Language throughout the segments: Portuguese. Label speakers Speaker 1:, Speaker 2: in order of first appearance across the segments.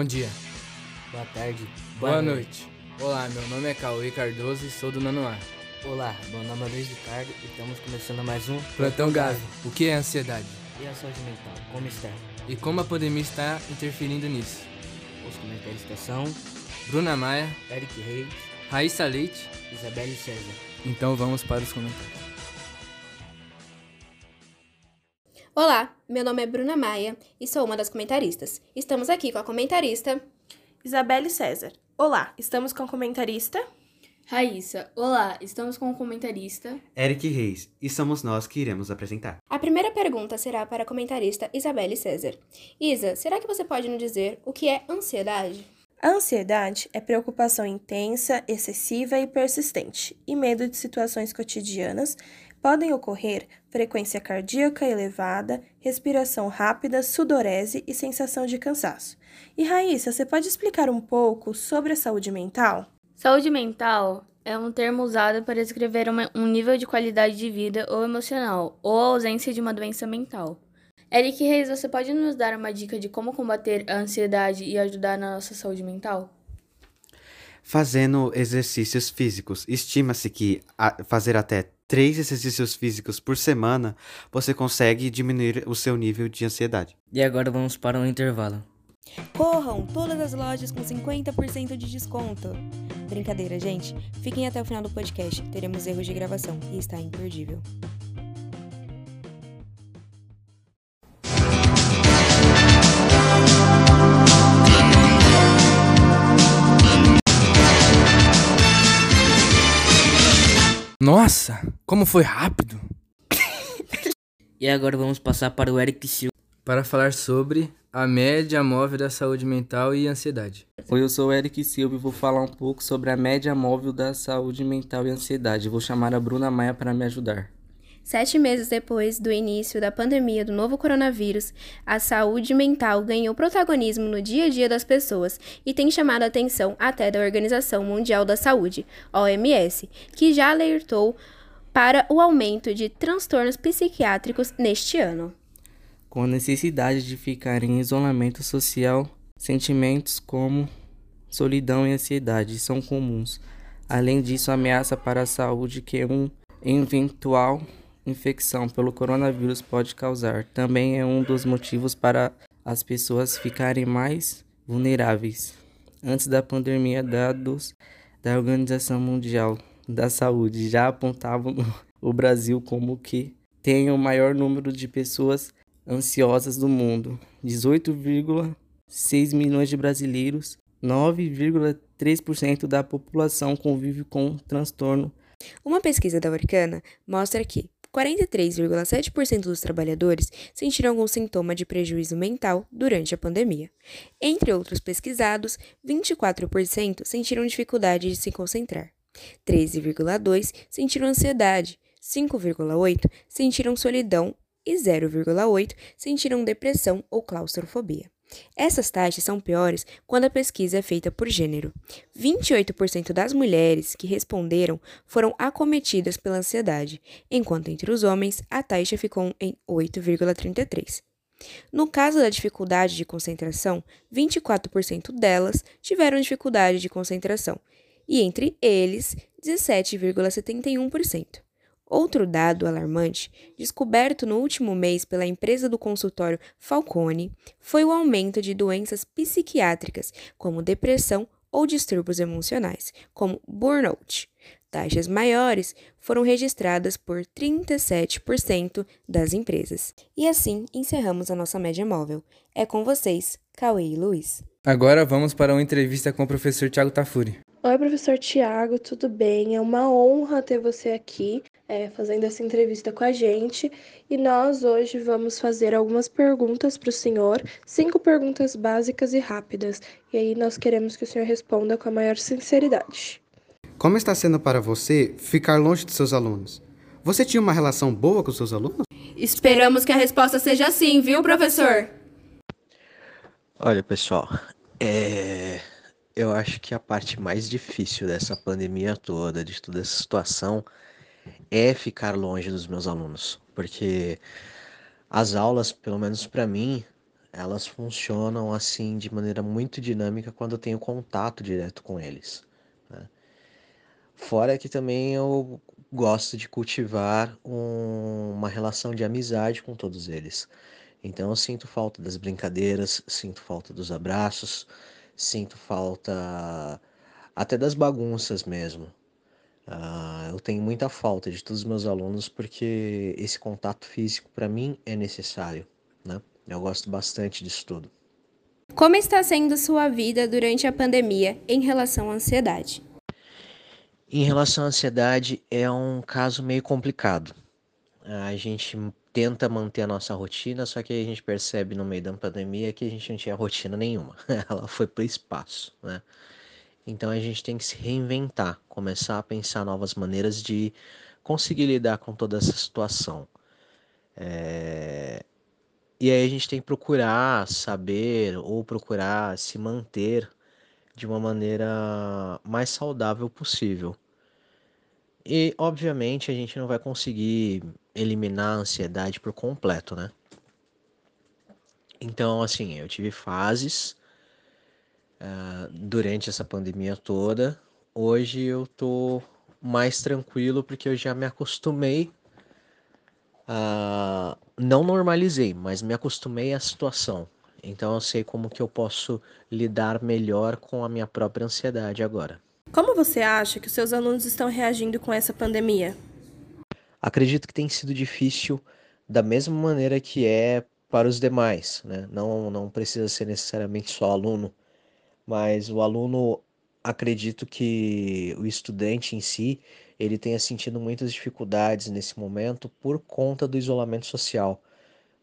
Speaker 1: Bom dia.
Speaker 2: Boa tarde.
Speaker 1: Boa, noite. Olá, meu nome é Cauê Cardoso e sou do Nono A.
Speaker 2: Olá, meu nome é Luiz Ricardo e estamos começando mais um
Speaker 1: Plantão Gavi. O que é ansiedade?
Speaker 2: E a saúde mental, como está?
Speaker 1: E como a pandemia está interferindo nisso?
Speaker 2: Os comentaristas são
Speaker 1: Bruna Maia,
Speaker 2: Eric Reis,
Speaker 1: Raíssa Leite.
Speaker 2: Isabelle César.
Speaker 1: Então vamos para os comentários.
Speaker 3: Olá, meu nome é Bruna Maia e sou uma das comentaristas. Estamos aqui com a comentarista
Speaker 4: Isabelle César. Olá, estamos com a comentarista
Speaker 5: Raíssa, olá, estamos com o comentarista
Speaker 6: Eric Reis, e somos nós que iremos apresentar.
Speaker 3: A primeira pergunta será para a comentarista Isabelle César. Isa, será que você pode nos dizer o que é ansiedade?
Speaker 4: A ansiedade é preocupação intensa, excessiva e persistente, e medo de situações cotidianas. Podem ocorrer frequência cardíaca elevada, respiração rápida, sudorese e sensação de cansaço. E Raíssa, você pode explicar um pouco sobre a saúde mental?
Speaker 5: Saúde mental é um termo usado para descrever uma, um nível de qualidade de vida ou emocional, ou a ausência de uma doença mental. Eric Reis, você pode nos dar uma dica de como combater a ansiedade e ajudar na nossa saúde mental?
Speaker 6: Fazendo exercícios físicos. Estima-se que a- fazer até três exercícios físicos por semana você consegue diminuir o seu nível de ansiedade.
Speaker 2: E agora vamos para um intervalo.
Speaker 7: Corram! Todas as lojas com 50% de desconto. Brincadeira, gente. Fiquem até o final do podcast. Teremos erros de gravação e está imperdível.
Speaker 1: Nossa, como foi rápido!
Speaker 2: E agora vamos passar para o Eric Silva.
Speaker 1: Para falar sobre a média móvel da saúde mental e ansiedade.
Speaker 8: Oi, eu sou o Eric Silva e vou falar um pouco sobre a média móvel da saúde mental e ansiedade. Vou chamar a Bruna Maia para me ajudar.
Speaker 3: Sete meses depois do início da pandemia do novo coronavírus, a saúde mental ganhou protagonismo no dia a dia das pessoas e tem chamado a atenção até da Organização Mundial da Saúde, OMS, que já alertou para o aumento de transtornos psiquiátricos neste ano.
Speaker 8: Com a necessidade de ficar em isolamento social, sentimentos como solidão e ansiedade são comuns. Além disso, ameaça para a saúde que um eventual infecção pelo coronavírus pode causar também é um dos motivos para as pessoas ficarem mais vulneráveis. Antes da pandemia, dados da Organização Mundial da Saúde já apontavam o Brasil como que tem o maior número de pessoas ansiosas do mundo. 18,6 milhões de brasileiros, 9,3% da população convive com transtorno
Speaker 7: Uma pesquisa da Orkana mostra que 43,7% dos trabalhadores sentiram algum sintoma de prejuízo mental durante a pandemia. Entre outros pesquisados, 24% sentiram dificuldade de se concentrar, 13,2% sentiram ansiedade, 5,8% sentiram solidão e 0,8% sentiram depressão ou claustrofobia. Essas taxas são piores quando a pesquisa é feita por gênero. 28% das mulheres que responderam foram acometidas pela ansiedade, enquanto entre os homens a taxa ficou em 8,33%. No caso da dificuldade de concentração, 24% delas tiveram dificuldade de concentração, e entre eles, 17,71%. Outro dado alarmante, descoberto no último mês pela empresa do consultório Falcone, foi o aumento de doenças psiquiátricas, como depressão ou distúrbios emocionais, como burnout. Taxas maiores foram registradas por 37% das empresas. E assim encerramos a nossa média móvel. É com vocês, Cauê e Luiz.
Speaker 1: Agora vamos para uma entrevista com o professor Tiago Tafuri.
Speaker 4: Oi, professor Tiago, tudo bem? É uma honra ter você aqui é, fazendo essa entrevista com a gente. E nós hoje vamos fazer algumas perguntas para o senhor, cinco perguntas básicas e rápidas. E aí nós queremos que o senhor responda com a maior sinceridade.
Speaker 6: Como está sendo para você ficar longe de seus alunos? Você tinha uma relação boa com seus alunos?
Speaker 3: Esperamos que a resposta seja sim, viu, professor?
Speaker 9: Olha, pessoal, é... eu acho que a parte mais difícil dessa pandemia toda, de toda essa situação, é ficar longe dos meus alunos, porque as aulas, pelo menos para mim, elas funcionam assim de maneira muito dinâmica quando eu tenho contato direto com eles. Né? Fora que também eu gosto de cultivar um, uma relação de amizade com todos eles. Então eu sinto falta das brincadeiras, sinto falta dos abraços, sinto falta até das bagunças mesmo. Uh, eu tenho muita falta de todos os meus alunos porque esse contato físico para mim é necessário, né? Eu gosto bastante disso tudo.
Speaker 3: Como está sendo sua vida durante a pandemia em relação à ansiedade?
Speaker 9: Em relação à ansiedade, é um caso meio complicado. A gente tenta manter a nossa rotina, só que a gente percebe no meio da pandemia que a gente não tinha rotina nenhuma. Ela foi para o espaço, né? Então a gente tem que se reinventar, começar a pensar novas maneiras de conseguir lidar com toda essa situação. É... E aí a gente tem que procurar saber ou procurar se manter de uma maneira mais saudável possível. E obviamente a gente não vai conseguir eliminar a ansiedade por completo, né? Então, assim, eu tive fases uh, durante essa pandemia toda. Hoje eu tô mais tranquilo porque eu já me acostumei a. Não normalizei, mas me acostumei à situação. Então eu sei como que eu posso lidar melhor com a minha própria ansiedade agora.
Speaker 4: Como você acha que os seus alunos estão reagindo com essa pandemia?
Speaker 9: Acredito que tem sido difícil da mesma maneira que é para os demais, né? Não, não precisa ser necessariamente só aluno mas o aluno, acredito que o estudante em si, ele tenha sentido muitas dificuldades nesse momento por conta do isolamento social,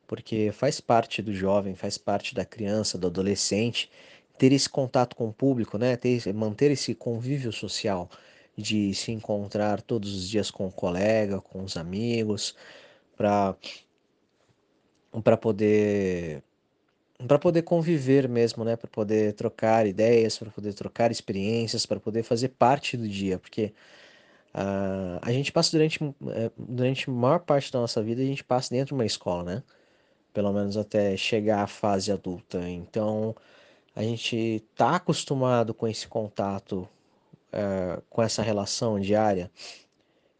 Speaker 9: porque faz parte do jovem, faz parte da criança, do adolescente, ter esse contato com o público, né? Ter, manter esse convívio social de se encontrar todos os dias com o colega, com os amigos, para para poder para poder conviver mesmo, né? Para poder trocar ideias, para poder trocar experiências, para poder fazer parte do dia, porque uh, a gente passa durante, eh, durante a maior parte da nossa vida, a gente passa dentro de uma escola, né? Pelo menos até chegar à fase adulta. Então, a gente tá acostumado com esse contato, uh, com essa relação diária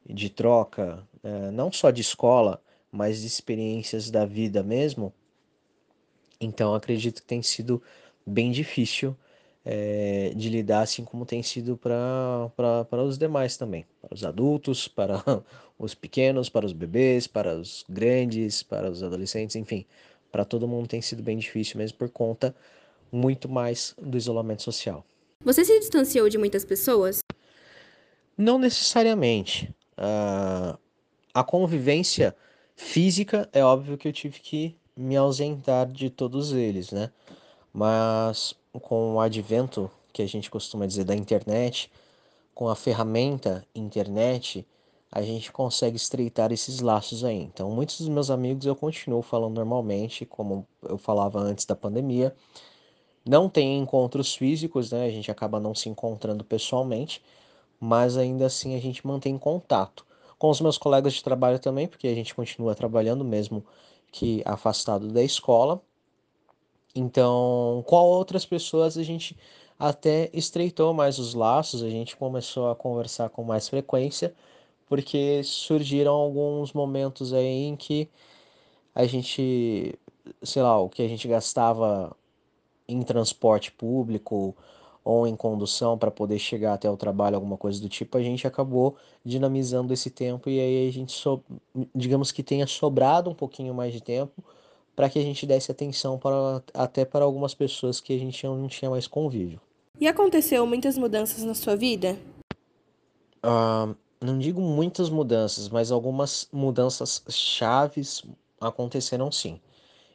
Speaker 9: de troca, uh, não só de escola, mas de experiências da vida mesmo. Então acredito que tem sido bem difícil é, de lidar, assim como tem sido para os demais também, para os adultos, para os pequenos, para os bebês, para os grandes, para os adolescentes, enfim, para todo mundo tem sido bem difícil mesmo por conta muito mais do isolamento social.
Speaker 3: Você se distanciou de muitas pessoas?
Speaker 9: Não necessariamente. Uh, a convivência física é óbvio que eu tive que me ausentar de todos eles, né? Mas com o advento, que a gente costuma dizer, da internet, com a ferramenta internet, a gente consegue estreitar esses laços aí. Então, muitos dos meus amigos eu continuo falando normalmente, como eu falava antes da pandemia. Não tem encontros físicos, né? A gente acaba não se encontrando pessoalmente, mas ainda assim a gente mantém contato. Com os meus colegas de trabalho também, porque a gente continua trabalhando mesmo que afastado da escola. Então, com outras pessoas a gente até estreitou mais os laços, a gente começou a conversar com mais frequência, porque surgiram alguns momentos aí em que a gente, sei lá, o que a gente gastava em transporte público ou em condução para poder chegar até o trabalho, alguma coisa do tipo, a gente acabou dinamizando esse tempo e aí a gente, so, digamos que tenha sobrado um pouquinho mais de tempo para que a gente desse atenção para, até para algumas pessoas que a gente não tinha mais convívio.
Speaker 4: E aconteceu muitas mudanças na sua vida?
Speaker 9: Uh, não digo muitas mudanças, mas algumas mudanças chaves aconteceram sim.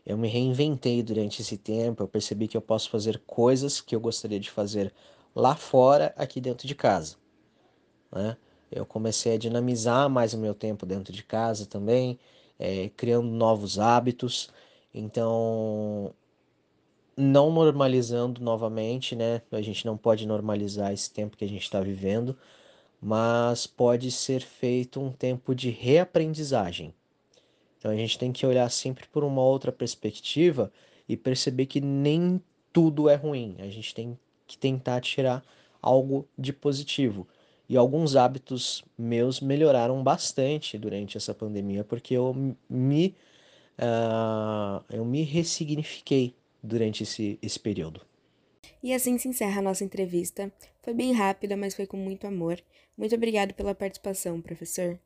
Speaker 9: Eu me reinventei durante esse tempo, eu percebi que eu posso fazer coisas que eu gostaria de fazer lá fora, aqui dentro de casa. Né? Eu comecei a dinamizar mais o meu tempo dentro de casa também, é, criando novos hábitos. Então, não normalizando novamente, né? A gente não pode normalizar esse tempo que a gente está vivendo, mas pode ser feito um tempo de reaprendizagem. Então a gente tem que olhar sempre por uma outra perspectiva e perceber que nem tudo é ruim. A gente tem que tentar tirar algo de positivo. E alguns hábitos meus melhoraram bastante durante essa pandemia, porque eu me, uh, eu me ressignifiquei durante esse, esse período.
Speaker 10: E assim se encerra a nossa entrevista. Foi bem rápida, mas foi com muito amor. Muito obrigado pela participação, professor.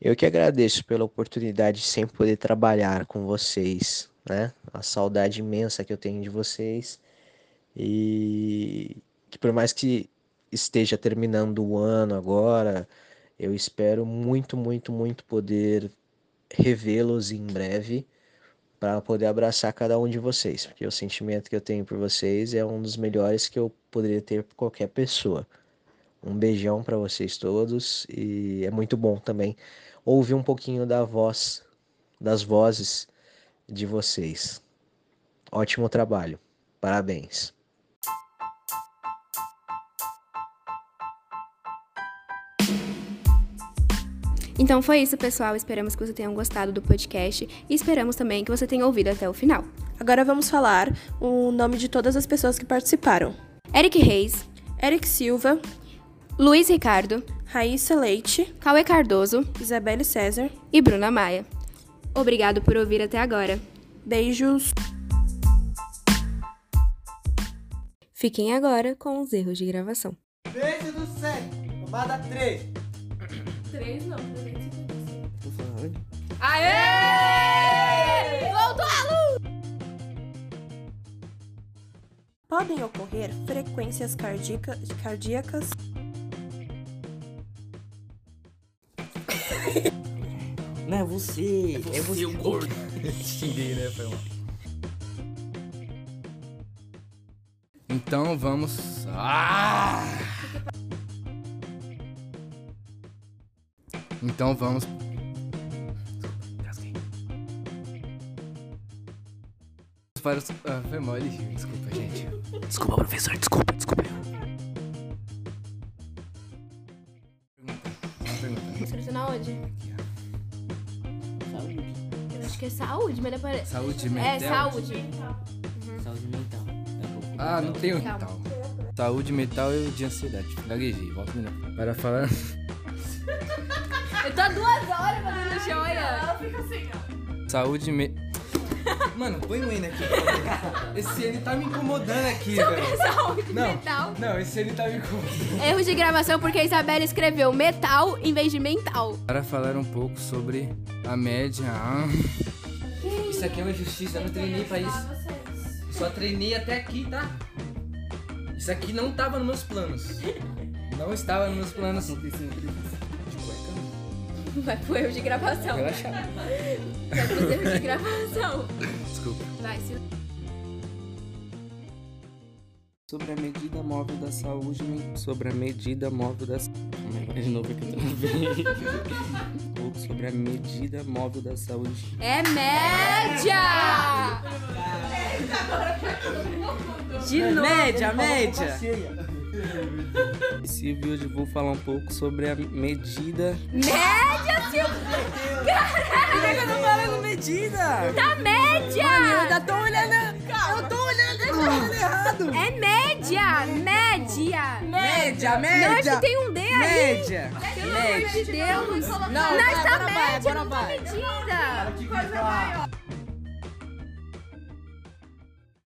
Speaker 9: Eu que agradeço pela oportunidade de sempre poder trabalhar com vocês, né? A saudade imensa que eu tenho de vocês. E que por mais que esteja terminando o ano agora, eu espero muito, muito, muito poder revê-los em breve para poder abraçar cada um de vocês, porque o sentimento que eu tenho por vocês é um dos melhores que eu poderia ter por qualquer pessoa. Um beijão para vocês todos e é muito bom também ouvir um pouquinho da voz, das vozes de vocês. Ótimo trabalho. Parabéns.
Speaker 7: Então foi isso, pessoal. Esperamos que você tenham gostado do podcast e esperamos também que você tenha ouvido até o final.
Speaker 4: Agora vamos falar o nome de todas as pessoas que participaram:
Speaker 7: Eric Reis,
Speaker 4: Eric Silva,
Speaker 7: Luiz Ricardo,
Speaker 4: Raíssa Leite,
Speaker 7: Cauê Cardoso,
Speaker 4: Isabelle César
Speaker 7: e Bruna Maia. Obrigado por ouvir até agora.
Speaker 4: Beijos.
Speaker 10: Fiquem agora com os erros de gravação.
Speaker 11: Beijo do 7, tomada 3.
Speaker 12: 3 não, 355.
Speaker 8: Tô falando.
Speaker 7: Aê! Voltou a luz!
Speaker 4: Podem ocorrer frequências cardíaca, cardíacas.
Speaker 8: Não é você, é você, o gordo.
Speaker 1: Xinguei, né? Foi mal. Então vamos. Ah! Então vamos. Para os... ah, foi mole, desculpa, gente.
Speaker 2: Desculpa, professor, desculpa, desculpa.
Speaker 7: Que é saúde, mas depois.
Speaker 1: Saúde
Speaker 7: É,
Speaker 1: mental.
Speaker 7: saúde.
Speaker 2: Saúde mental. É
Speaker 1: Ah, não tem mental. Saúde mental e de ansiedade. Gaguejei, volta um minuto. Para falar.
Speaker 7: Eu tô há duas horas fazendo joia.
Speaker 1: Saúde me... Mano, põe o N aqui. Esse N tá me incomodando aqui, velho.
Speaker 7: Saúde
Speaker 1: Não,
Speaker 7: mental.
Speaker 1: não, esse N tá me incomodando.
Speaker 7: Erros de gravação porque a Isabela escreveu metal em vez de mental.
Speaker 1: Para falar um pouco sobre a média. Isso aqui é uma injustiça, eu não treinei pra isso. Só treinei até aqui, tá? Isso aqui não tava nos meus planos. Não estava nos meus planos. De cueca, não.
Speaker 7: Vai pro erro de gravação.
Speaker 1: Relaxa.
Speaker 7: Vai pros erros de gravação.
Speaker 1: Desculpa.
Speaker 7: Vai, se...
Speaker 8: Sobre a medida móvel da saúde men- Sobre a medida móvel da aí, vai de novo aqui também. Sobre a medida móvel da saúde.
Speaker 7: É média!
Speaker 12: De novo.
Speaker 8: Média, média! Silvio, hoje vou falar um pouco sobre a medida.
Speaker 7: Média, Silvio!
Speaker 8: Caralho, eu tô falando medida!
Speaker 7: Tá média!
Speaker 8: Eu ainda tô olhando. Eu tô olhando, eu tô olhando errado!
Speaker 7: É média! Média!
Speaker 8: Média,
Speaker 7: Não,
Speaker 8: média!
Speaker 7: acho que tem um D aí!
Speaker 8: Média!
Speaker 7: Pelo amor de Deus! Não,
Speaker 8: agora vai,
Speaker 7: média, não tá medida!